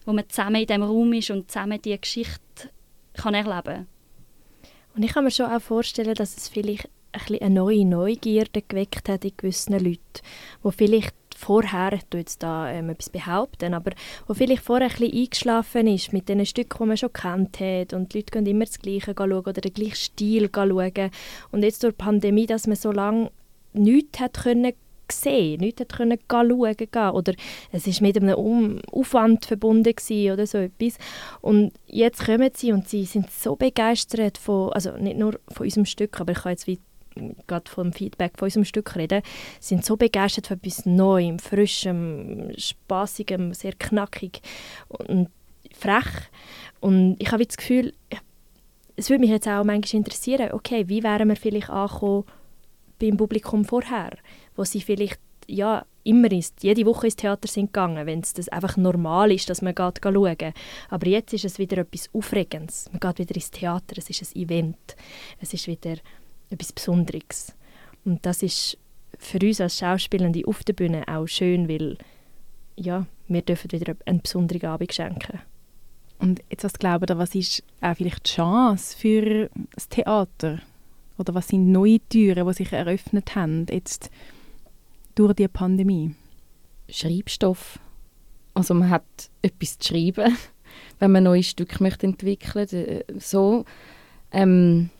wo man zusammen in dem Raum ist und zusammen die Geschichte kann erleben. Und ich kann mir schon auch vorstellen, dass es vielleicht ein eine neue Neugierde geweckt hat in gewissen Leuten, die vielleicht vorher, ich jetzt da ähm, etwas behaupten, aber wo vielleicht vorher ein bisschen eingeschlafen ist mit den Stücken, die man schon kennt hat und die Leute gehen immer das Gleiche schauen oder den gleichen Stil schauen. Und jetzt durch die Pandemie, dass man so lange nichts hat können gesehen, nichts hat können schauen gehen. oder es ist mit einem um Aufwand verbunden oder so etwas. Und jetzt kommen sie und sie sind so begeistert von, also nicht nur von unserem Stück, aber ich kann jetzt wie gerade vom Feedback von unserem Stück reden, sind so begeistert von etwas Neuem, Frischem, Spaßigem, sehr knackig und frech. Und ich habe das Gefühl, es würde mich jetzt auch manchmal interessieren, okay, wie wären wir vielleicht angekommen beim Publikum vorher, wo sie vielleicht ja, immer ist, jede Woche ins Theater sind gegangen, wenn es das einfach normal ist, dass man geht schauen. Aber jetzt ist es wieder etwas Aufregendes. Man geht wieder ins Theater, es ist ein Event. Es ist wieder etwas Besonderes. Und das ist für uns als Schauspielende auf der Bühne auch schön, weil ja, wir dürfen wieder einen besonderen Abend schenken. Und jetzt was glauben ihr, was ist auch vielleicht die Chance für das Theater? Oder was sind neue Türen, die sich eröffnet haben jetzt durch die Pandemie? Schreibstoff. Also man hat etwas zu schreiben, wenn man neue Stücke möchte entwickeln möchte. So, ähm,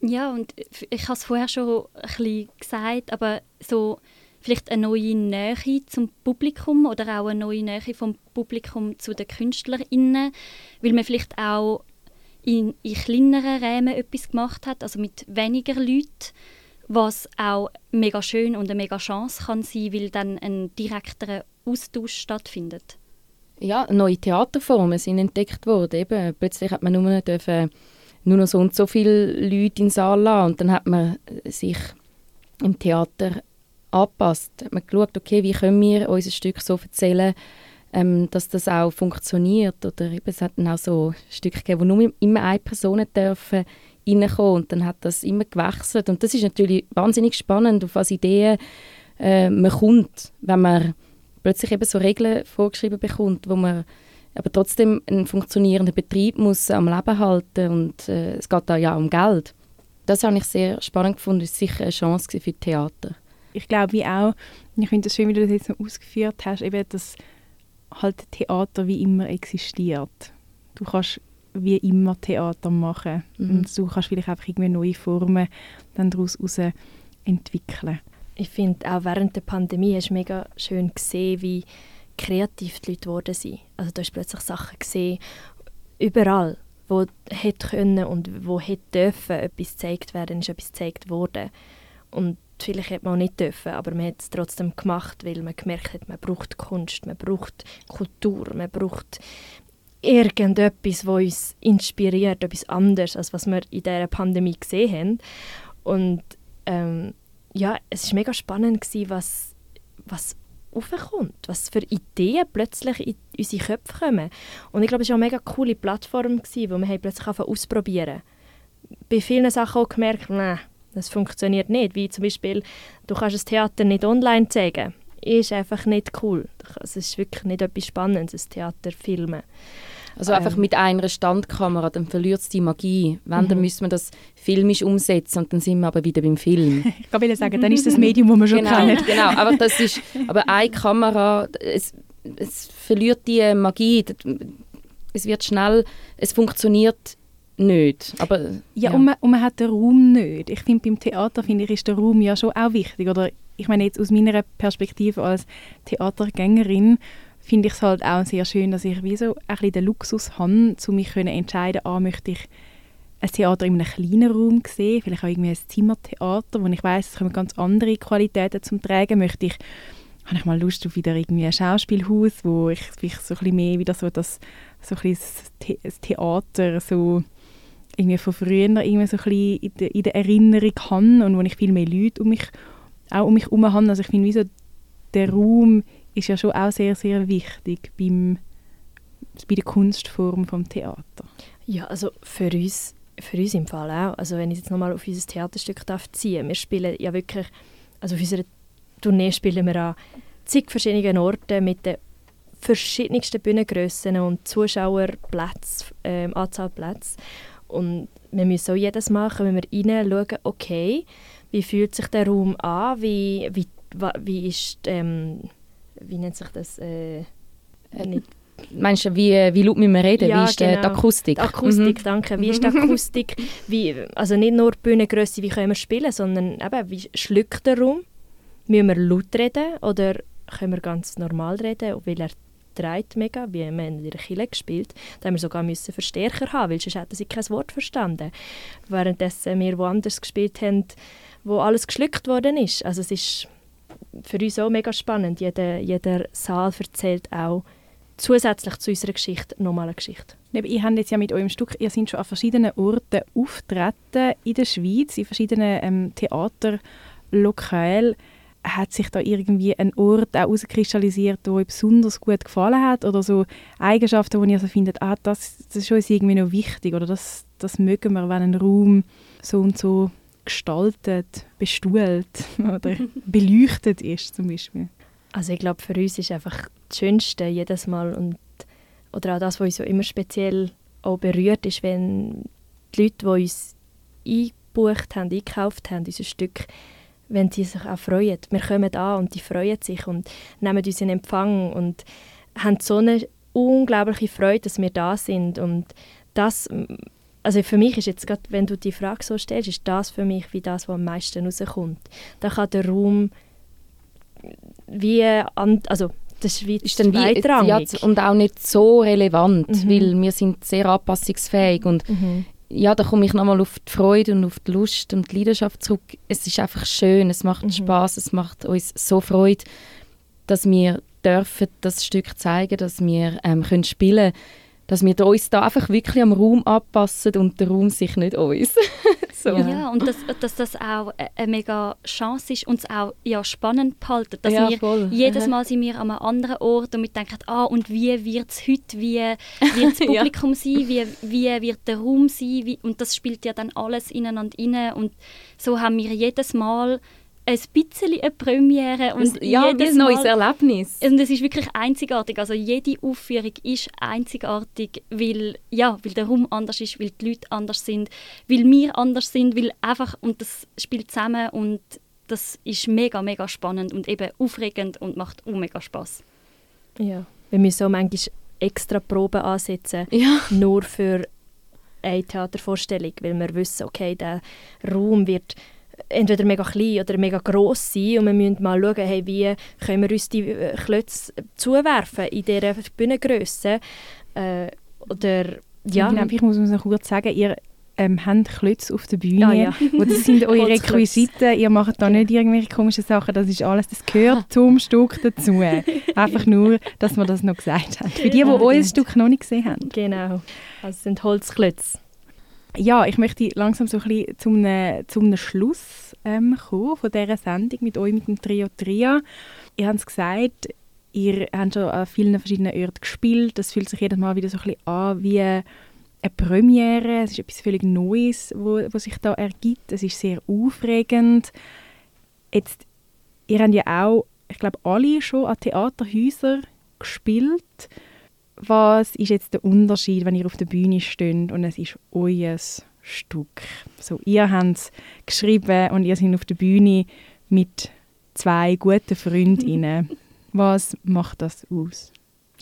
ja, und ich habe es vorher schon ein bisschen gesagt, aber so vielleicht eine neue Nähe zum Publikum oder auch eine neue Nähe vom Publikum zu den KünstlerInnen, weil man vielleicht auch in, in kleineren Räumen etwas gemacht hat, also mit weniger Leuten, was auch mega schön und eine mega Chance kann sein, weil dann ein direkterer Austausch stattfindet. Ja, neue Theaterformen sind entdeckt worden. Eben, plötzlich hat man nur dürfen, nur noch so und so viele Leute in den Saal lassen und dann hat man sich im Theater angepasst. Hat man geschaut, okay, wie können wir unser Stück so erzählen, ähm, dass das auch funktioniert. Oder eben, es hat dann auch so Stücke gegeben, wo nur immer eine Person dürfen reinkommen und dann hat das immer gewechselt. Und das ist natürlich wahnsinnig spannend, auf was Ideen äh, man kommt, wenn man plötzlich eben so Regeln vorgeschrieben bekommt, wo man aber trotzdem einen funktionierenden Betrieb muss am Leben halten und äh, es geht da ja um Geld. Das habe ich sehr spannend gefunden. Das war sicher eine Chance für Theater. Ich glaube, wie auch, ich finde es schön, wie du das jetzt noch ausgeführt hast, eben, dass halt Theater wie immer existiert. Du kannst wie immer Theater machen mhm. und du kannst vielleicht einfach irgendwie neue Formen dann daraus entwickeln. Ich finde, auch während der Pandemie hast du mega schön gesehen, wie kreativ die Leute geworden sind. Also du hast plötzlich Sachen gesehen, überall, wo hätte können und wo hätte dürfen etwas gezeigt werden, ist etwas gezeigt worden. Und vielleicht hätte man auch nicht dürfen, aber man hat es trotzdem gemacht, weil man gemerkt hat, man braucht Kunst, man braucht Kultur, man braucht irgendetwas, was uns inspiriert, etwas anderes, als was wir in dieser Pandemie gesehen haben. Und ähm, ja, es war mega spannend, gewesen, was, was aufkommt, was für Ideen plötzlich in unsere Köpfe kommen. Und ich glaube, es war eine mega coole Plattform, gewesen, wo wir plötzlich ausprobieren Bei vielen Sachen auch gemerkt, nein, das funktioniert nicht. Wie zum Beispiel, du kannst das Theater nicht online zeigen. Ist einfach nicht cool. Es ist wirklich nicht etwas Spannendes, ein Theater filmen. Also einfach ähm. mit einer Standkamera, dann verliert es die Magie. Wenn, mhm. dann müssen wir das filmisch umsetzen und dann sind wir aber wieder beim Film. ich kann sagen, dann ist das Medium, das wir schon genau, kennen. Genau, aber das ist, aber eine Kamera, es, es verliert die Magie. Es wird schnell, es funktioniert nicht. Aber, ja, ja. Und, man, und man hat den Raum nicht. Ich finde, beim Theater finde ich, ist der Raum ja schon auch wichtig. Oder ich meine jetzt aus meiner Perspektive als Theatergängerin finde ich es halt auch sehr schön, dass ich wie so ein den Luxus habe, zu mich können entscheiden, ah, möchte ich ein Theater in einem kleinen Raum sehen, vielleicht auch irgendwie ein Zimmertheater, wo ich weiß, es kommen ganz andere Qualitäten zum Tragen, möchte ich habe ich mal Lust auf wieder irgendwie ein Schauspielhaus, wo ich vielleicht so ein mehr wieder so das so ein das Theater so irgendwie von früher irgendwie so ein in der, in der Erinnerung habe und wo ich viel mehr Leute um mich auch um mich herum habe. Also ich finde, wie so der Raum ist ja schon auch sehr, sehr wichtig beim, bei der Kunstform vom Theater. Ja, also für uns, für uns im Fall auch. Also wenn ich jetzt nochmal auf unser Theaterstück darf ziehen, wir spielen ja wirklich, also auf unserer Tournee spielen wir an zig verschiedenen Orten mit den verschiedensten Bühnengrössen und Zuschauerplätzen, ähm, Anzahl Plätze. Und wir müssen auch jedes Mal, wenn wir rein schauen, okay, wie fühlt sich der Raum an, wie, wie, wie ist, ähm, wie nennt sich das, äh, äh nicht Meinst du, wie, wie laut müssen wir reden? Ja, wie ist genau. die Akustik? Die Akustik, mhm. danke. Wie ist die Akustik? Wie, also nicht nur die Bühnengröße, wie können wir spielen, sondern eben, wie schluckt der Raum? Müssen wir laut reden oder können wir ganz normal reden, weil er dreht mega, wie wir in der Kille gespielt. Da haben wir sogar müssen Verstärker haben, weil sonst hätten sie kein Wort verstanden. Währenddessen wir woanders gespielt haben, wo alles geschluckt worden ist. Also es ist für uns auch mega spannend. Jeder, jeder Saal erzählt auch zusätzlich zu unserer Geschichte nochmal eine Geschichte. Ihr habt jetzt ja mit eurem Stück, ihr seid schon an verschiedenen Orten auftreten in der Schweiz, in verschiedenen ähm, Theaterlokalen. Hat sich da irgendwie ein Ort auch herauskristallisiert, der euch besonders gut gefallen hat? Oder so Eigenschaften, wo ihr so findet, ah, das, das ist uns irgendwie noch wichtig oder das, das mögen wir, wenn ein Raum so und so gestaltet, bestuhlt oder beleuchtet ist zum Beispiel? Also ich glaube, für uns ist einfach das Schönste jedes Mal und oder auch das, was uns so immer speziell auch berührt, ist, wenn die Leute, die uns eingebucht haben, eingekauft haben, dieses Stück, wenn sie sich auch freuen. Wir kommen an und die freuen sich und nehmen uns in Empfang und haben so eine unglaubliche Freude, dass wir da sind und das, also für mich ist jetzt gerade, wenn du die Frage so stellst, ist das für mich wie das, was am meisten rauskommt. Da kann der Raum wie, an, also das ist ist dann wie, ja, und auch nicht so relevant, mhm. weil wir sind sehr anpassungsfähig und mhm. ja, da komme ich nochmal auf die Freude und auf die Lust und die Leidenschaft zurück. Es ist einfach schön, es macht mhm. Spaß, es macht uns so Freude, dass wir dürfen das Stück zeigen, dass wir ähm, können spielen können dass wir uns da einfach wirklich am Raum anpassen und der Raum sich nicht uns. so. Ja, und dass, dass das auch eine mega Chance ist, uns auch ja, spannend behalten. Dass ja, wir voll. jedes Mal sind wir an einem anderen Ort und wir denken, ah, und wie wird es heute, wie wird das Publikum ja. sein, wie, wie wird der Raum sein, wie, und das spielt ja dann alles ineinander rein und so haben wir jedes Mal ein bisschen eine Premiere. Und ja, jedes ein neues Mal, Erlebnis. Und es ist wirklich einzigartig. Also jede Aufführung ist einzigartig, weil, ja, weil der Raum anders ist, weil die Leute anders sind, weil wir anders sind, weil einfach, und das spielt zusammen und das ist mega, mega spannend und eben aufregend und macht auch mega Spass. Ja, wir müssen auch manchmal extra Proben ansetzen, ja. nur für eine Theatervorstellung, weil wir wissen, okay, der Raum wird entweder mega klein oder mega gross sein und wir müssen mal schauen, hey, wie können wir uns die äh, Klötze zuwerfen in dieser Bühnengrösse. Äh, oder, ja. Genau, ich muss noch kurz sagen, ihr ähm, habt Klötze auf der Bühne, ah, ja. das sind eure Requisiten, ihr macht da nicht irgendwelche komischen Sachen, das ist alles, das gehört zum Stück dazu. Einfach nur, dass wir das noch gesagt haben. Für die, die euer Stück noch nicht gesehen haben. Genau, also es sind Holzklötze ja, ich möchte langsam so ein bisschen zum, zum Schluss ähm, kommen von dieser Sendung mit euch, mit dem Trio Tria. Ihr habt es gesagt, ihr habt schon an vielen verschiedenen Orten gespielt. Das fühlt sich jedes Mal wieder so ein bisschen an wie eine Premiere. Es ist etwas völlig Neues, wo sich da ergibt. Es ist sehr aufregend. Jetzt, ihr habt ja auch, ich glaube, alle schon an Theaterhäusern gespielt was ist jetzt der Unterschied, wenn ihr auf der Bühne steht und es ist euer Stück? So, ihr habt es geschrieben und ihr seid auf der Bühne mit zwei guten Freundinnen. Was macht das aus?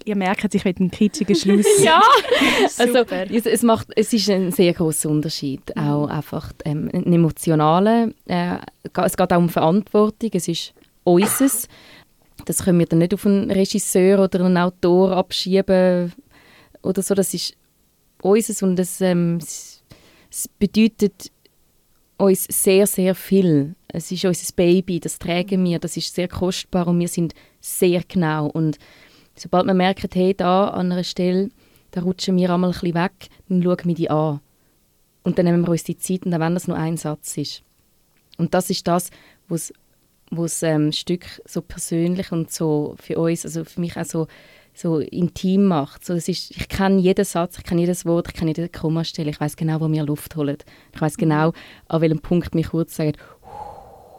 Ihr merkt, ich will einen kitschigen Schluss. ja, also es, es, macht, es ist ein sehr großer Unterschied. Mhm. Auch einfach ähm, ein emotionaler. Äh, es geht auch um Verantwortung. Es ist unseres. Das können wir dann nicht auf einen Regisseur oder einen Autor abschieben oder so. Das ist unseres und das, ähm, bedeutet uns sehr, sehr viel. Es ist unser Baby, das tragen wir, das ist sehr kostbar und wir sind sehr genau. Und sobald wir merken, hey, da an einer Stelle, da rutschen wir einmal ein bisschen weg, dann schauen wir die an. Und dann nehmen wir uns die Zeit, und wenn das nur ein Satz ist. Und das ist das, was wo das ähm, Stück so persönlich und so für uns, also für mich auch so, so intim macht. So, das ist, ich kenne jeden Satz, ich kenne jedes Wort, ich kenne jede Kommastelle, ich weiß genau, wo wir Luft holen. Ich weiß genau, an welchem Punkt mich kurz sagt,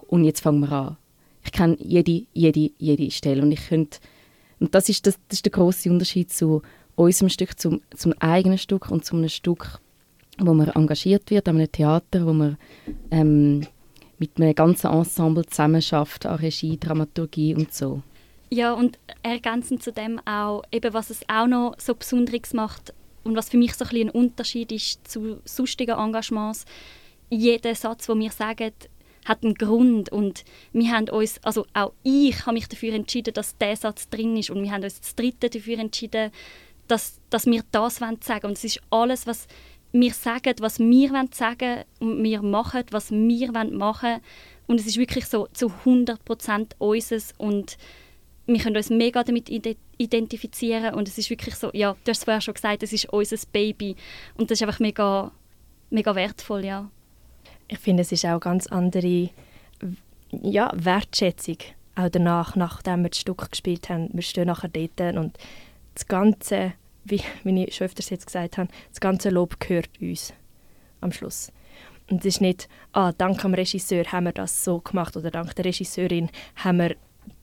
und jetzt fangen wir an. Ich kenne jede, jede, jede Stelle und ich könnte, und das ist, das, das ist der große Unterschied zu unserem Stück, zum, zum eigenen Stück und zu einem Stück, wo man engagiert wird, an einem Theater, wo man ähm, mit einem ganzen Ensemble zusammenarbeitet, an Regie, Dramaturgie und so. Ja, und ergänzend zu dem auch, eben was es auch noch so Besonderes macht und was für mich so ein, ein Unterschied ist zu sonstigen Engagements, jeder Satz, den wir sagen, hat einen Grund und wir haben uns, also auch ich habe mich dafür entschieden, dass dieser Satz drin ist und wir haben uns das dritte dafür entschieden, dass, dass wir das sagen wollen. Und es ist alles, was wir sagen, was wir sagen wollen und wir machen, was wir machen wollen. Und es ist wirklich so zu 100% unseres und wir können uns mega damit identifizieren und es ist wirklich so, ja, du hast es vorher schon gesagt, es ist unser Baby und das ist einfach mega, mega wertvoll, ja. Ich finde, es ist auch eine ganz andere ja, Wertschätzung, auch danach, nachdem wir das Stück gespielt haben. Wir stehen nachher dort und das Ganze wie, wie ich schon öfters jetzt gesagt habe, das ganze Lob gehört uns am Schluss. Und es ist nicht, ah, dank dem Regisseur haben wir das so gemacht oder dank der Regisseurin haben wir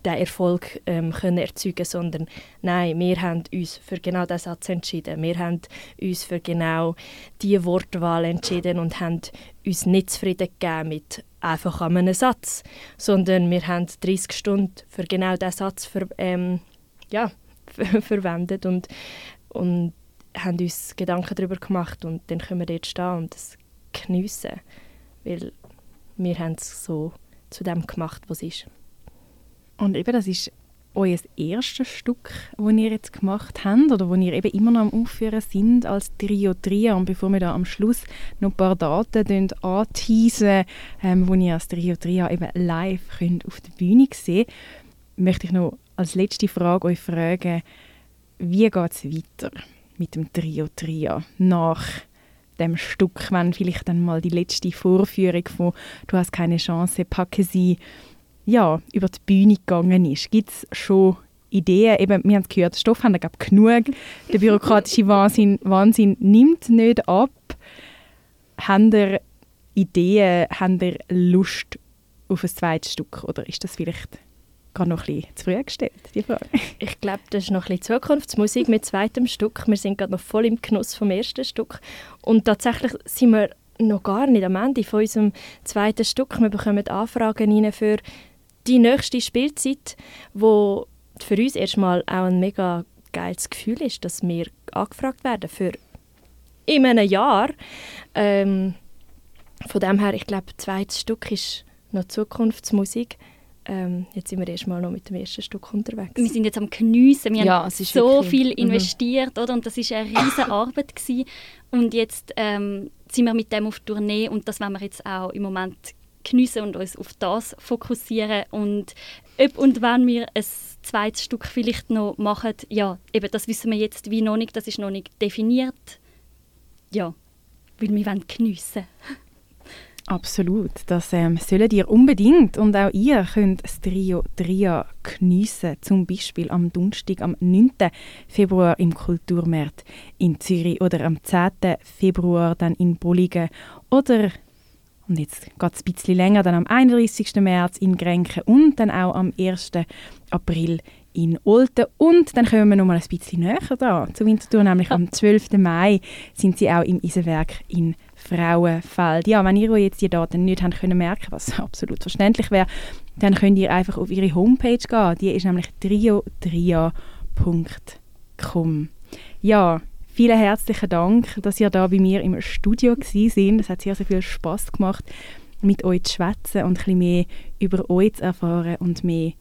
den Erfolg ähm, können erzeugen sondern nein, wir haben uns für genau diesen Satz entschieden. Wir haben uns für genau diese Wortwahl entschieden und haben uns nicht zufrieden gegeben mit einfach einem Satz, sondern wir haben 30 Stunden für genau diesen Satz ver ähm, ja, verwendet und, und haben uns Gedanken darüber gemacht und dann können wir dort stehen und es geniessen, weil wir haben es so zu dem gemacht, was ist. Und eben, das ist euer erstes Stück, das ihr jetzt gemacht habt oder wo ihr eben immer noch am Aufführen sind als Trio Tria. Und bevor wir da am Schluss noch ein paar Daten anteasen, ähm, wo ihr als Trio Tria eben live könnt auf der Bühne sehen möchte ich noch als letzte Frage euch fragen, wie geht es weiter mit dem Trio Tria nach dem Stück, wenn vielleicht dann mal die letzte Vorführung von «Du hast keine Chance, packe sie» ja, über die Bühne gegangen ist. Gibt es schon Ideen? Eben, wir haben gehört, Stoff haben wir genug. Der bürokratische Wahnsinn, Wahnsinn nimmt nicht ab. Haben ihr Ideen, haben ihr Lust auf ein zweites Stück? Oder ist das vielleicht gerade noch ein bisschen zu früh gestellt, die Frage? Ich glaube, das ist noch ein bisschen Zukunftsmusik mit zweitem Stück. Wir sind gerade noch voll im Genuss vom ersten Stück. Und tatsächlich sind wir noch gar nicht am Ende von unserem zweiten Stück. Wir bekommen Anfragen rein für die nächste Spielzeit, wo für uns erstmal auch ein mega geiles Gefühl ist, dass wir angefragt werden für in einem Jahr. Ähm, von dem her, ich glaube, das zweite Stück ist noch Zukunftsmusik. Ähm, jetzt sind wir erstmal noch mit dem ersten Stück unterwegs. Wir sind jetzt am Geniessen. Wir ja, haben so viel mhm. investiert, oder? Und das ist eine riesige Arbeit gewesen. Und jetzt ähm, sind wir mit dem auf Tournee und das wollen wir jetzt auch im Moment geniessen und uns auf das fokussieren. Und ob und wann wir ein zweites Stück vielleicht noch machen, ja, eben das wissen wir jetzt wie noch nicht, das ist noch nicht definiert. Ja, weil wir wollen geniessen Absolut, das ähm, sollt ihr unbedingt und auch ihr könnt das Trio Tria geniessen, zum Beispiel am Donnerstag, am 9. Februar im Kulturmarkt in Zürich oder am 10. Februar dann in Bolligen oder und jetzt geht es ein bisschen länger, dann am 31. März in Grenken und dann auch am 1. April in Olten. Und dann kommen wir noch mal ein bisschen näher dran zu Winterthur, nämlich am 12. Mai sind sie auch im Eisenwerk in Frauenfeld. Ja, wenn ihr jetzt die Daten nicht habt können merken, was absolut verständlich wäre, dann könnt ihr einfach auf ihre Homepage gehen. Die ist nämlich triotria.com. Ja, Vielen herzlichen Dank, dass ihr da bei mir im Studio sind. Es hat sehr, sehr viel Spaß gemacht, mit euch zu schwätzen und ein bisschen mehr über euch zu erfahren und mehr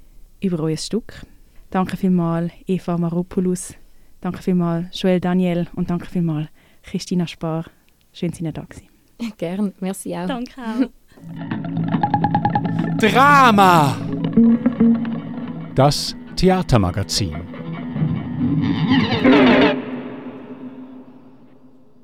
über euer Stück. Danke vielmals Eva Maropoulos, danke vielmals Joel Daniel und danke vielmals Christina Spar. Schön, dass ihr da gewesen. Gerne, merci auch. Danke auch. Drama! Das Theatermagazin.